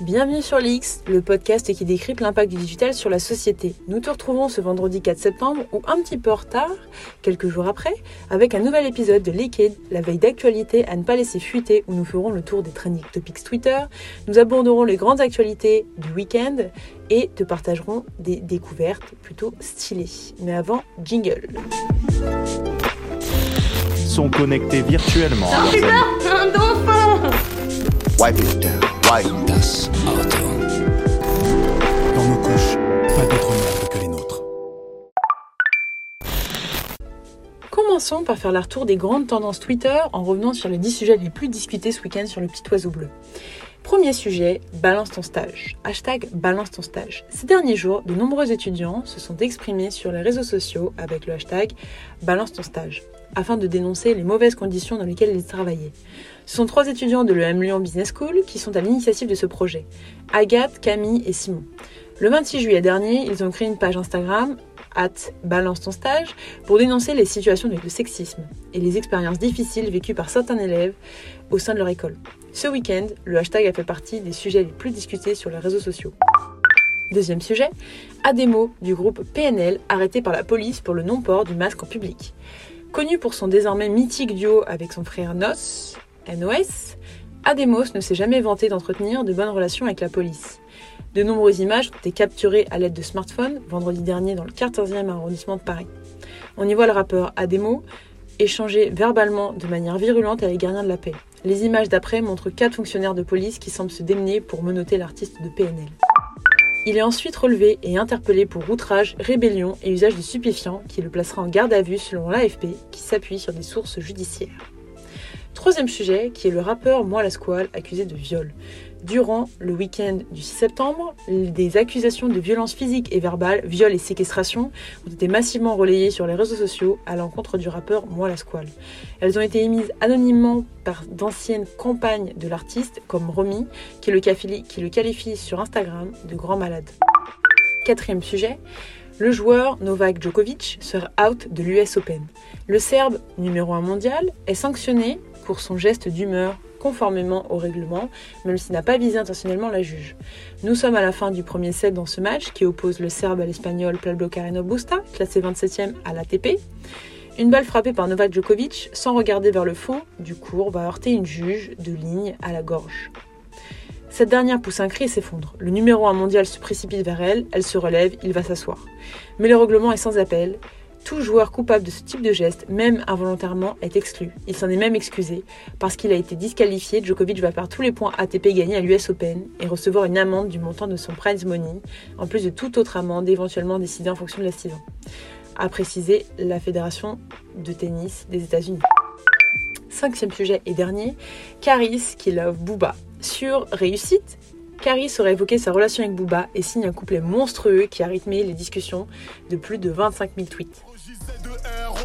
Bienvenue sur l'X, le podcast qui décrypte l'impact du digital sur la société. Nous te retrouvons ce vendredi 4 septembre ou un petit peu en retard, quelques jours après, avec un nouvel épisode de Liquid, la veille d'actualité à ne pas laisser fuiter où nous ferons le tour des trending topics Twitter, nous aborderons les grandes actualités du week-end et te partagerons des découvertes plutôt stylées. Mais avant, jingle. Sont connectés virtuellement. Oh putain, un dauphin Wipe it down. Wipe. Das Auto. Dans nos couches, pas d'autre merde que les nôtres. Commençons par faire la retour des grandes tendances Twitter en revenant sur les 10 sujets les plus discutés ce week-end sur le petit oiseau bleu. Premier sujet, balance ton stage. Hashtag balance ton stage. Ces derniers jours, de nombreux étudiants se sont exprimés sur les réseaux sociaux avec le hashtag balance ton stage afin de dénoncer les mauvaises conditions dans lesquelles ils travaillaient. Ce sont trois étudiants de l'EM Lyon Business School qui sont à l'initiative de ce projet. Agathe, Camille et Simon. Le 26 juillet dernier, ils ont créé une page Instagram at balance ton stage pour dénoncer les situations de sexisme et les expériences difficiles vécues par certains élèves au sein de leur école. Ce week-end, le hashtag a fait partie des sujets les plus discutés sur les réseaux sociaux. Deuxième sujet, Ademo du groupe PNL arrêté par la police pour le non-port du masque en public. Connu pour son désormais mythique duo avec son frère Nos, NOS, Ademos ne s'est jamais vanté d'entretenir de bonnes relations avec la police. De nombreuses images ont été capturées à l'aide de smartphones vendredi dernier dans le 14e arrondissement de Paris. On y voit le rappeur Ademo échanger verbalement de manière virulente avec les gardiens de la paix. Les images d'après montrent quatre fonctionnaires de police qui semblent se démener pour menotter l'artiste de PNL. Il est ensuite relevé et interpellé pour outrage, rébellion et usage de stupéfiants qui le placera en garde à vue selon l'AFP qui s'appuie sur des sources judiciaires. Troisième sujet, qui est le rappeur Moi la Squale accusé de viol. Durant le week-end du 6 septembre, des accusations de violence physique et verbale, viol et séquestration ont été massivement relayées sur les réseaux sociaux à l'encontre du rappeur Moi la. Elles ont été émises anonymement par d'anciennes compagnes de l'artiste, comme Romy, qui le, qualifie, qui le qualifie sur Instagram de grand malade. Quatrième sujet, le joueur Novak Djokovic sera out de l'US Open. Le Serbe, numéro 1 mondial, est sanctionné pour son geste d'humeur conformément au règlement, même s'il n'a pas visé intentionnellement la juge. Nous sommes à la fin du premier set dans ce match qui oppose le Serbe à l'Espagnol Pablo Carreno Busta, classé 27e à l'ATP. Une balle frappée par Novak Djokovic, sans regarder vers le fond du cours, va heurter une juge de ligne à la gorge. Cette dernière pousse un cri et s'effondre. Le numéro 1 mondial se précipite vers elle, elle se relève, il va s'asseoir. Mais le règlement est sans appel. Tout joueur coupable de ce type de geste, même involontairement, est exclu. Il s'en est même excusé. Parce qu'il a été disqualifié, Djokovic va perdre tous les points ATP gagnés à l'US Open et recevoir une amende du montant de son prize money, en plus de toute autre amende éventuellement décidée en fonction de la saison. A précisé la Fédération de tennis des États-Unis. Cinquième sujet et dernier, Caris qui love Booba. Sur Réussite, Caris aurait évoqué sa relation avec Booba et signe un couplet monstrueux qui a rythmé les discussions de plus de 25 000 tweets.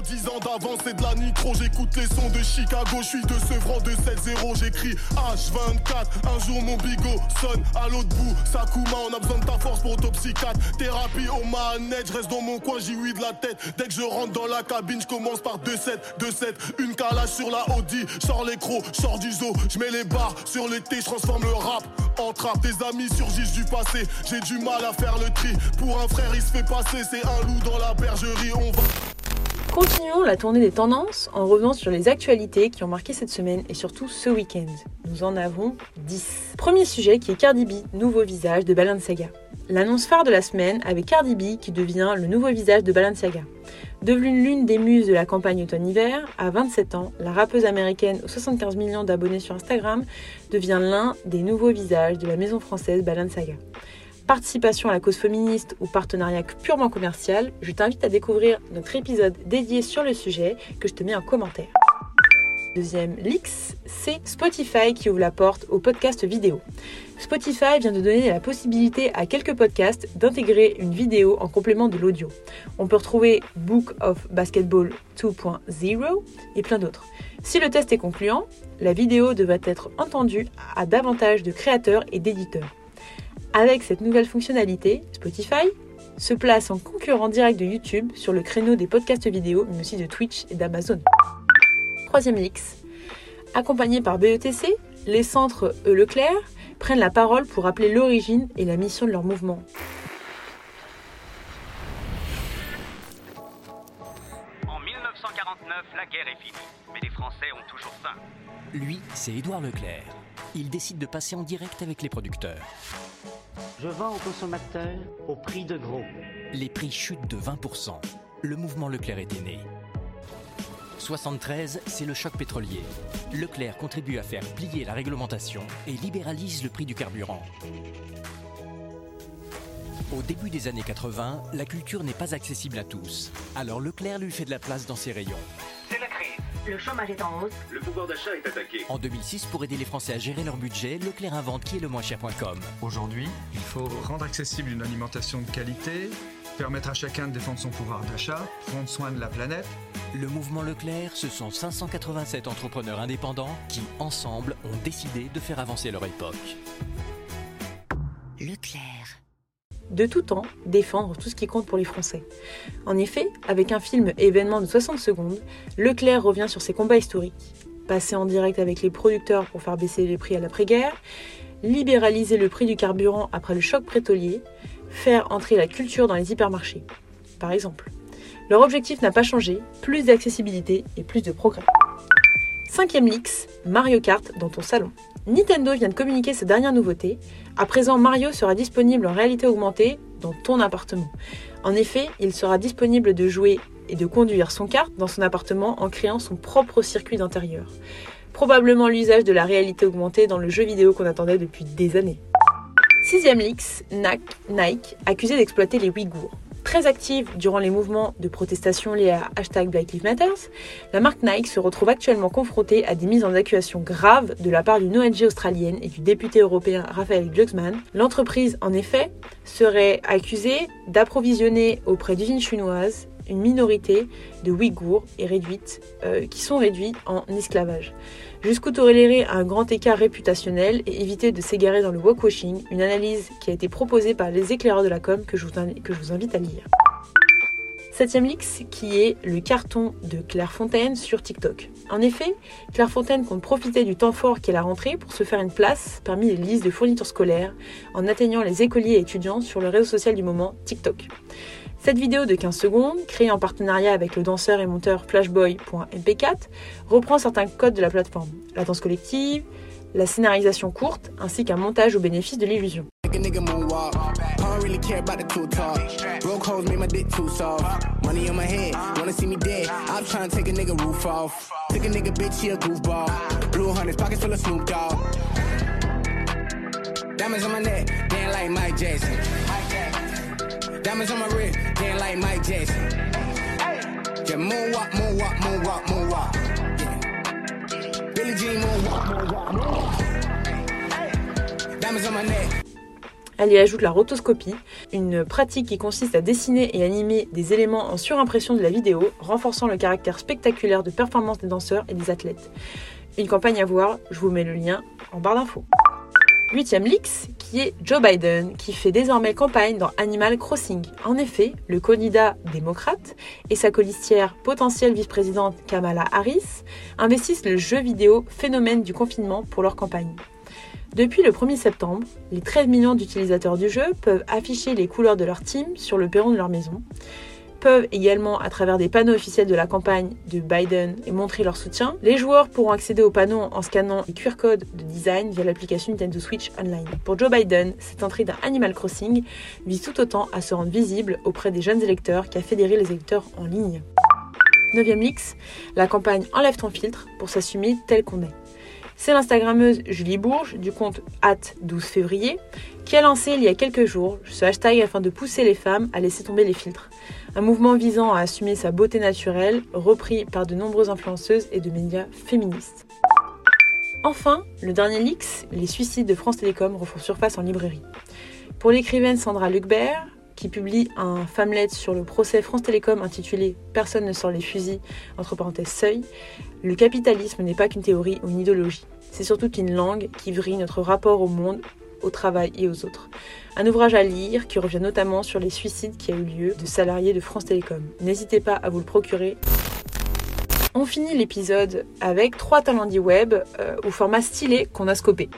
Aux 10 ans d'avance c'est de la nitro. J'écoute les sons de Chicago Je suis de Sevran de 7-0 J'écris H24 Un jour mon bigot sonne à l'autre bout. Sakuma on a besoin de ta force pour autopsie 4 Thérapie au manette Je reste dans mon coin j'y oui de la tête. Dès que je rentre dans la cabine Je commence par 2-7 2-7 Une calage sur la Audi Sors les crocs Sors du zoo. Je mets les barres sur le thé Je transforme le rap en trap. Tes amis surgissent du passé J'ai du mal à faire le tri. Pour un frère il se fait passer C'est un loup dans la bergerie. On va Continuons la tournée des tendances en revenant sur les actualités qui ont marqué cette semaine et surtout ce week-end. Nous en avons 10. Premier sujet qui est Cardi B, nouveau visage de Balenciaga. L'annonce phare de la semaine avec Cardi B qui devient le nouveau visage de Balenciaga. Devenue l'une des muses de la campagne automne-hiver, à 27 ans, la rappeuse américaine aux 75 millions d'abonnés sur Instagram devient l'un des nouveaux visages de la maison française Balenciaga participation à la cause féministe ou partenariat purement commercial, je t'invite à découvrir notre épisode dédié sur le sujet que je te mets en commentaire. Deuxième leaks, c'est Spotify qui ouvre la porte au podcast vidéo. Spotify vient de donner la possibilité à quelques podcasts d'intégrer une vidéo en complément de l'audio. On peut retrouver Book of Basketball 2.0 et plein d'autres. Si le test est concluant, la vidéo devrait être entendue à davantage de créateurs et d'éditeurs. Avec cette nouvelle fonctionnalité, Spotify se place en concurrent direct de YouTube sur le créneau des podcasts vidéo, mais aussi de Twitch et d'Amazon. Troisième leaks. Accompagné par BETC, les centres E. Leclerc prennent la parole pour rappeler l'origine et la mission de leur mouvement. En 1949, la guerre est finie, mais les Français ont toujours faim. Lui, c'est Édouard Leclerc. Il décide de passer en direct avec les producteurs. Je vends aux consommateurs au prix de gros. Les prix chutent de 20%. Le mouvement Leclerc est né. 73, c'est le choc pétrolier. Leclerc contribue à faire plier la réglementation et libéralise le prix du carburant. Au début des années 80, la culture n'est pas accessible à tous. Alors Leclerc lui fait de la place dans ses rayons. Le chômage est en hausse. Le pouvoir d'achat est attaqué. En 2006, pour aider les Français à gérer leur budget, Leclerc invente qui est le moins cher.com. Aujourd'hui, il faut rendre accessible une alimentation de qualité, permettre à chacun de défendre son pouvoir d'achat, prendre soin de la planète. Le mouvement Leclerc, ce sont 587 entrepreneurs indépendants qui, ensemble, ont décidé de faire avancer leur époque. Leclerc. De tout temps défendre tout ce qui compte pour les Français. En effet, avec un film événement de 60 secondes, Leclerc revient sur ses combats historiques. Passer en direct avec les producteurs pour faire baisser les prix à l'après-guerre, libéraliser le prix du carburant après le choc pétrolier, faire entrer la culture dans les hypermarchés, par exemple. Leur objectif n'a pas changé, plus d'accessibilité et plus de progrès. Cinquième Lix, Mario Kart dans ton salon. Nintendo vient de communiquer sa dernière nouveauté. À présent, Mario sera disponible en réalité augmentée dans ton appartement. En effet, il sera disponible de jouer et de conduire son kart dans son appartement en créant son propre circuit d'intérieur. Probablement l'usage de la réalité augmentée dans le jeu vidéo qu'on attendait depuis des années. Sixième NAC, Nike, accusé d'exploiter les Ouïghours. Très active durant les mouvements de protestation liés à hashtag Black Lives Matter, la marque Nike se retrouve actuellement confrontée à des mises en accusation graves de la part d'une ONG australienne et du député européen Raphaël Glucksmann. L'entreprise, en effet, serait accusée d'approvisionner auprès d'usines chinoises une minorité de Ouïghours et réduites, euh, qui sont réduits en esclavage. Jusqu'où tolérer un grand écart réputationnel et éviter de s'égarer dans le walkwashing, une analyse qui a été proposée par les éclaireurs de la com que je vous, que je vous invite à lire. Septième Lix, qui est le carton de Claire Fontaine sur TikTok. En effet, Claire Fontaine compte profiter du temps fort qu'est la rentrée pour se faire une place parmi les listes de fournitures scolaires en atteignant les écoliers et étudiants sur le réseau social du moment TikTok. Cette vidéo de 15 secondes, créée en partenariat avec le danseur et monteur flashboy.mp4, reprend certains codes de la plateforme, la danse collective, la scénarisation courte, ainsi qu'un montage au bénéfice de l'illusion. Elle y ajoute la rotoscopie, une pratique qui consiste à dessiner et animer des éléments en surimpression de la vidéo, renforçant le caractère spectaculaire de performance des danseurs et des athlètes. Une campagne à voir, je vous mets le lien en barre d'infos. Huitième Lix, qui est Joe Biden, qui fait désormais campagne dans Animal Crossing. En effet, le candidat démocrate et sa colistière potentielle vice-présidente Kamala Harris investissent le jeu vidéo phénomène du confinement pour leur campagne. Depuis le 1er septembre, les 13 millions d'utilisateurs du jeu peuvent afficher les couleurs de leur team sur le perron de leur maison peuvent également, à travers des panneaux officiels de la campagne de Biden, montrer leur soutien. Les joueurs pourront accéder aux panneaux en scannant les QR codes de design via l'application Nintendo Switch Online. Pour Joe Biden, cette entrée d'un Animal Crossing vise tout autant à se rendre visible auprès des jeunes électeurs qu'à fédérer les électeurs en ligne. 9 Lix, la campagne Enlève ton filtre pour s'assumer tel qu'on est. C'est l'Instagrammeuse Julie Bourges du compte at 12 février qui a lancé il y a quelques jours ce hashtag afin de pousser les femmes à laisser tomber les filtres. Un mouvement visant à assumer sa beauté naturelle, repris par de nombreuses influenceuses et de médias féministes. Enfin, le dernier Lix, les suicides de France Télécom refont surface en librairie. Pour l'écrivaine Sandra Lucbert, qui publie un famlet sur le procès France Télécom intitulé Personne ne sort les fusils, entre parenthèses seuil, le capitalisme n'est pas qu'une théorie ou une idéologie. C'est surtout une langue qui vrille notre rapport au monde, au travail et aux autres. Un ouvrage à lire qui revient notamment sur les suicides qui a eu lieu de salariés de France Télécom. N'hésitez pas à vous le procurer. On finit l'épisode avec trois talents web euh, au format stylé qu'on a scopé.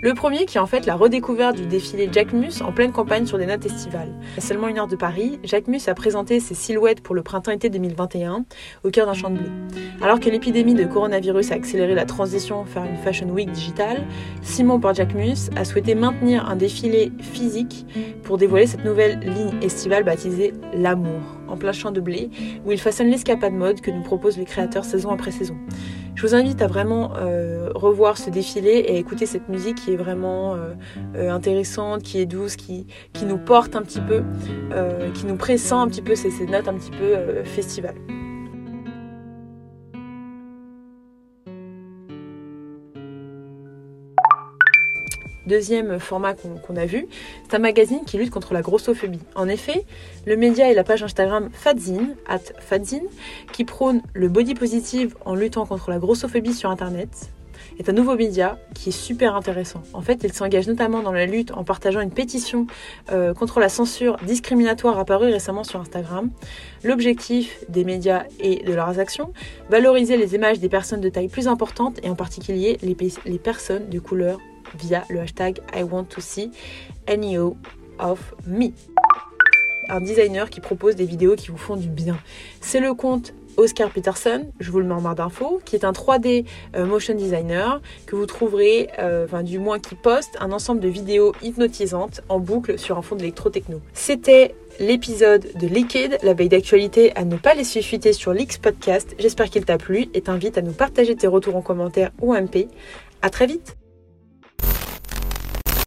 Le premier qui est en fait la redécouverte du défilé Jack Mus en pleine campagne sur des notes estivales. À seulement une heure de Paris, Jack Mus a présenté ses silhouettes pour le printemps-été 2021 au cœur d'un champ de blé. Alors que l'épidémie de coronavirus a accéléré la transition vers une Fashion Week digitale, Simon par Jack Mus a souhaité maintenir un défilé physique pour dévoiler cette nouvelle ligne estivale baptisée L'amour, en plein champ de blé, où il façonne l'escapade mode que nous proposent les créateurs saison après saison. Je vous invite à vraiment euh, revoir ce défilé et écouter cette musique qui est vraiment euh, euh, intéressante, qui est douce, qui, qui nous porte un petit peu, qui nous pressent un petit peu ces, ces notes un petit peu festivales. Deuxième format qu'on a vu, c'est un magazine qui lutte contre la grossophobie. En effet, le média et la page Instagram Fadzine, at qui prône le body positive en luttant contre la grossophobie sur Internet, est un nouveau média qui est super intéressant. En fait, il s'engage notamment dans la lutte en partageant une pétition euh, contre la censure discriminatoire apparue récemment sur Instagram. L'objectif des médias et de leurs actions, valoriser les images des personnes de taille plus importante et en particulier les personnes de couleur via le hashtag I want to see NEO of me. Un designer qui propose des vidéos qui vous font du bien. C'est le compte Oscar Peterson, je vous le mets en barre d'infos, qui est un 3D euh, motion designer que vous trouverez, euh, enfin du moins qui poste un ensemble de vidéos hypnotisantes en boucle sur un fond d'électro-techno. C'était l'épisode de Liquid, la veille d'actualité à ne pas laisser fuiter sur l'X Podcast. J'espère qu'il t'a plu et t'invite à nous partager tes retours en commentaire ou MP. À très vite